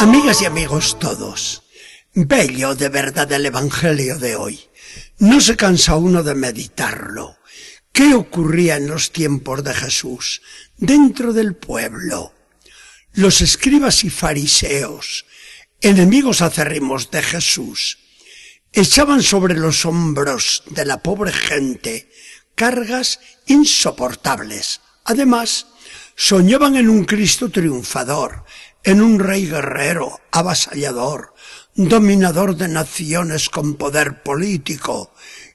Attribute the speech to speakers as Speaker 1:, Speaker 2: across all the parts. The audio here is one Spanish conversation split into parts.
Speaker 1: Amigas y amigos todos, bello de verdad el Evangelio de hoy. No se cansa uno de meditarlo. ¿Qué ocurría en los tiempos de Jesús dentro del pueblo? Los escribas y fariseos, enemigos acérrimos de Jesús, echaban sobre los hombros de la pobre gente cargas insoportables. Además, soñaban en un Cristo triunfador, en un rey guerrero, avasallador, dominador de naciones con poder político,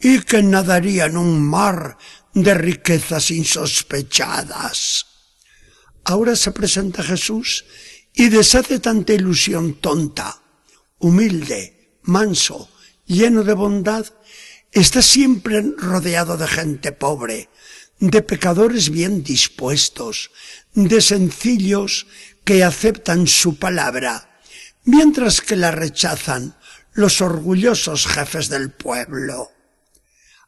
Speaker 1: y que nadaría en un mar de riquezas insospechadas. Ahora se presenta Jesús y deshace tanta ilusión tonta, humilde, manso, lleno de bondad, está siempre rodeado de gente pobre, de pecadores bien dispuestos, de sencillos que aceptan su palabra, mientras que la rechazan los orgullosos jefes del pueblo.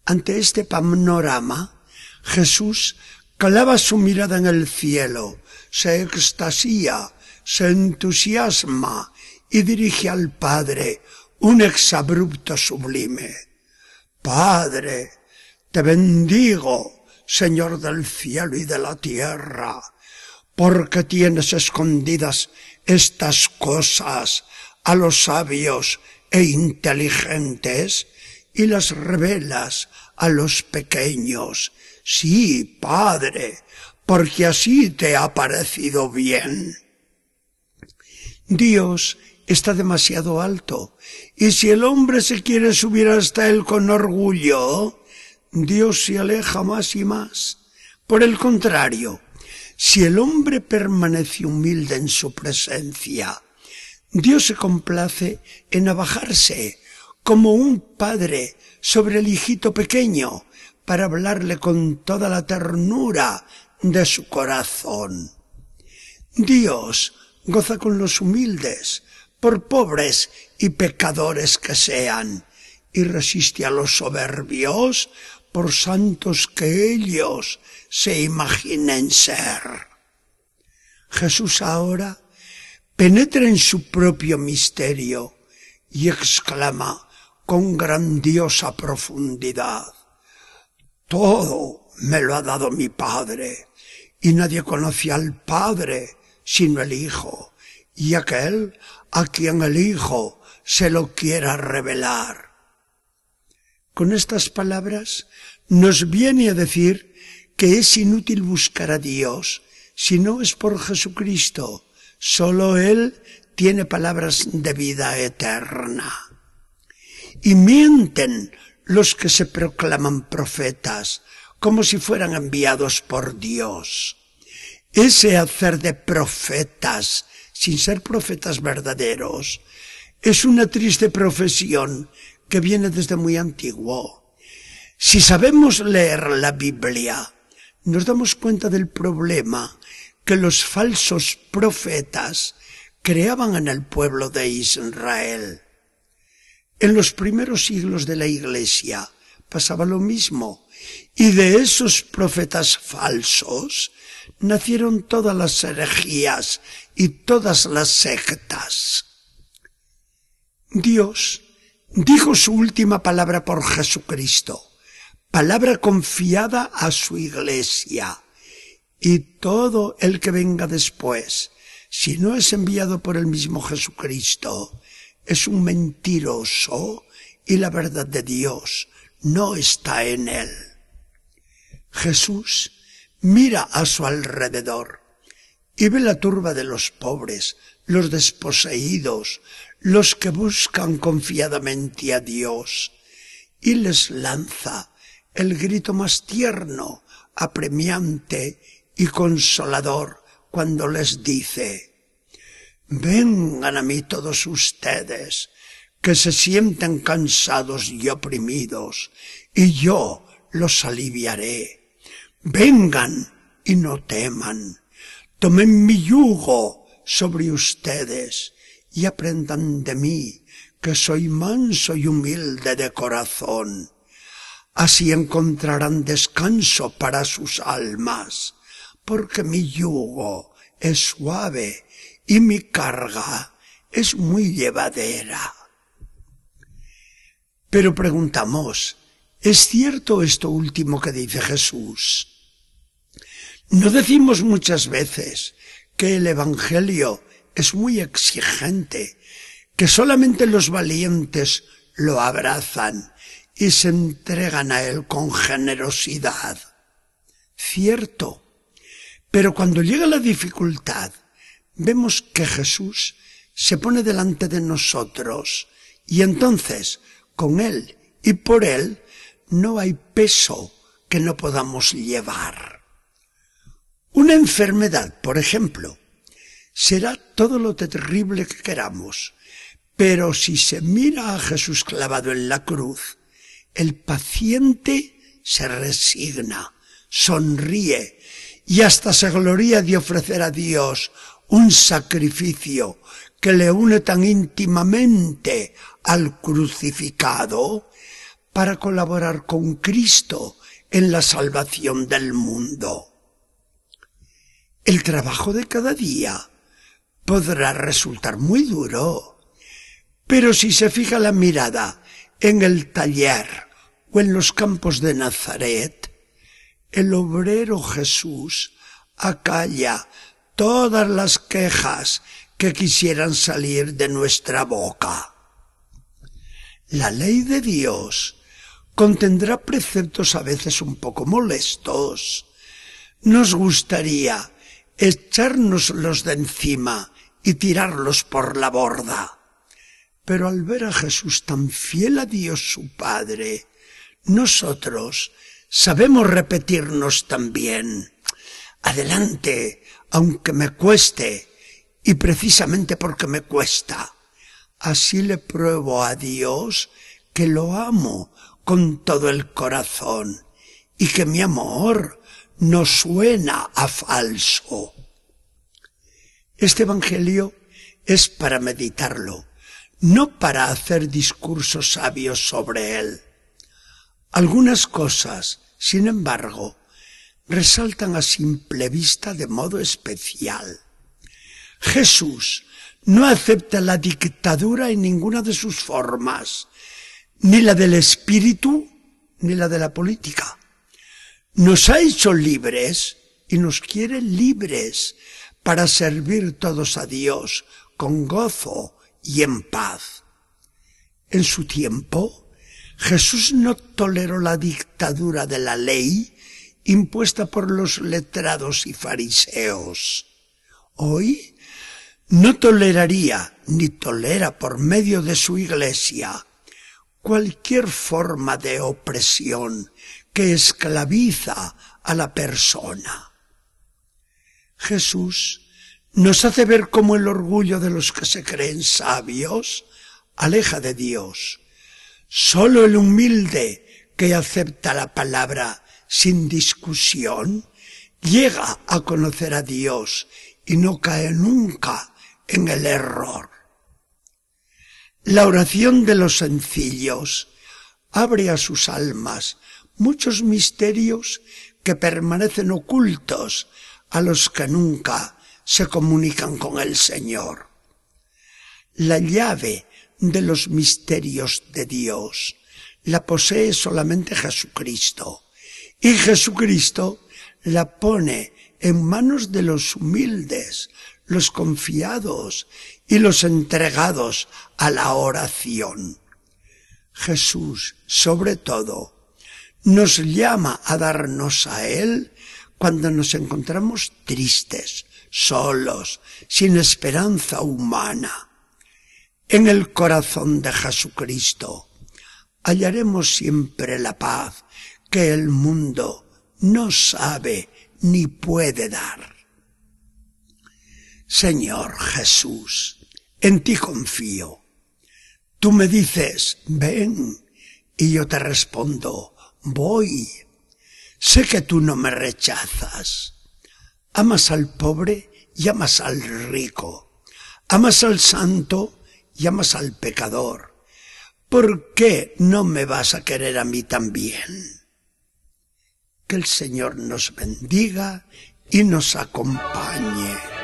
Speaker 1: Ante este panorama, Jesús clava su mirada en el cielo, se extasía, se entusiasma y dirige al Padre un exabrupto sublime. Padre, te bendigo, Señor del cielo y de la tierra, porque tienes escondidas estas cosas a los sabios e inteligentes y las revelas a los pequeños. Sí, Padre, porque así te ha parecido bien. Dios está demasiado alto, y si el hombre se quiere subir hasta él con orgullo, Dios se aleja más y más. Por el contrario, si el hombre permanece humilde en su presencia, Dios se complace en abajarse como un padre sobre el hijito pequeño para hablarle con toda la ternura de su corazón. Dios goza con los humildes, por pobres y pecadores que sean, y resiste a los soberbios por santos que ellos se imaginen ser. Jesús ahora penetra en su propio misterio y exclama con grandiosa profundidad, Todo me lo ha dado mi Padre, y nadie conoce al Padre sino el Hijo, y aquel a quien el Hijo se lo quiera revelar. Con estas palabras nos viene a decir que es inútil buscar a Dios si no es por Jesucristo. Solo Él tiene palabras de vida eterna. Y mienten los que se proclaman profetas, como si fueran enviados por Dios. Ese hacer de profetas, sin ser profetas verdaderos, es una triste profesión que viene desde muy antiguo. Si sabemos leer la Biblia, nos damos cuenta del problema que los falsos profetas creaban en el pueblo de Israel. En los primeros siglos de la Iglesia pasaba lo mismo, y de esos profetas falsos nacieron todas las herejías y todas las sectas. Dios dijo su última palabra por Jesucristo palabra confiada a su iglesia. Y todo el que venga después, si no es enviado por el mismo Jesucristo, es un mentiroso y la verdad de Dios no está en él. Jesús mira a su alrededor y ve la turba de los pobres, los desposeídos, los que buscan confiadamente a Dios, y les lanza el grito más tierno, apremiante y consolador cuando les dice, vengan a mí todos ustedes que se sienten cansados y oprimidos, y yo los aliviaré. Vengan y no teman. Tomen mi yugo sobre ustedes y aprendan de mí, que soy manso y humilde de corazón Así encontrarán descanso para sus almas, porque mi yugo es suave y mi carga es muy llevadera. Pero preguntamos, ¿es cierto esto último que dice Jesús? No decimos muchas veces que el Evangelio es muy exigente, que solamente los valientes lo abrazan y se entregan a él con generosidad. Cierto, pero cuando llega la dificultad, vemos que Jesús se pone delante de nosotros y entonces, con Él y por Él, no hay peso que no podamos llevar. Una enfermedad, por ejemplo, será todo lo terrible que queramos, pero si se mira a Jesús clavado en la cruz, el paciente se resigna, sonríe y hasta se gloria de ofrecer a Dios un sacrificio que le une tan íntimamente al crucificado para colaborar con Cristo en la salvación del mundo. El trabajo de cada día podrá resultar muy duro, pero si se fija la mirada en el taller o en los campos de Nazaret, el obrero Jesús acalla todas las quejas que quisieran salir de nuestra boca. La ley de Dios contendrá preceptos a veces un poco molestos. Nos gustaría echárnoslos de encima y tirarlos por la borda. Pero al ver a Jesús tan fiel a Dios su Padre, nosotros sabemos repetirnos también. Adelante, aunque me cueste, y precisamente porque me cuesta. Así le pruebo a Dios que lo amo con todo el corazón y que mi amor no suena a falso. Este Evangelio es para meditarlo, no para hacer discursos sabios sobre él. Algunas cosas, sin embargo, resaltan a simple vista de modo especial. Jesús no acepta la dictadura en ninguna de sus formas, ni la del espíritu, ni la de la política. Nos ha hecho libres y nos quiere libres para servir todos a Dios con gozo y en paz. En su tiempo, Jesús no toleró la dictadura de la ley impuesta por los letrados y fariseos. Hoy no toleraría ni tolera por medio de su iglesia cualquier forma de opresión que esclaviza a la persona. Jesús nos hace ver cómo el orgullo de los que se creen sabios aleja de Dios. Solo el humilde que acepta la palabra sin discusión llega a conocer a Dios y no cae nunca en el error. La oración de los sencillos abre a sus almas muchos misterios que permanecen ocultos a los que nunca se comunican con el Señor. La llave de los misterios de Dios la posee solamente Jesucristo y Jesucristo la pone en manos de los humildes, los confiados y los entregados a la oración. Jesús, sobre todo, nos llama a darnos a Él cuando nos encontramos tristes, solos, sin esperanza humana. En el corazón de Jesucristo hallaremos siempre la paz que el mundo no sabe ni puede dar. Señor Jesús, en ti confío. Tú me dices, ven, y yo te respondo, voy. Sé que tú no me rechazas. Amas al pobre y amas al rico. Amas al santo y amas al pecador. ¿Por qué no me vas a querer a mí también? Que el Señor nos bendiga y nos acompañe.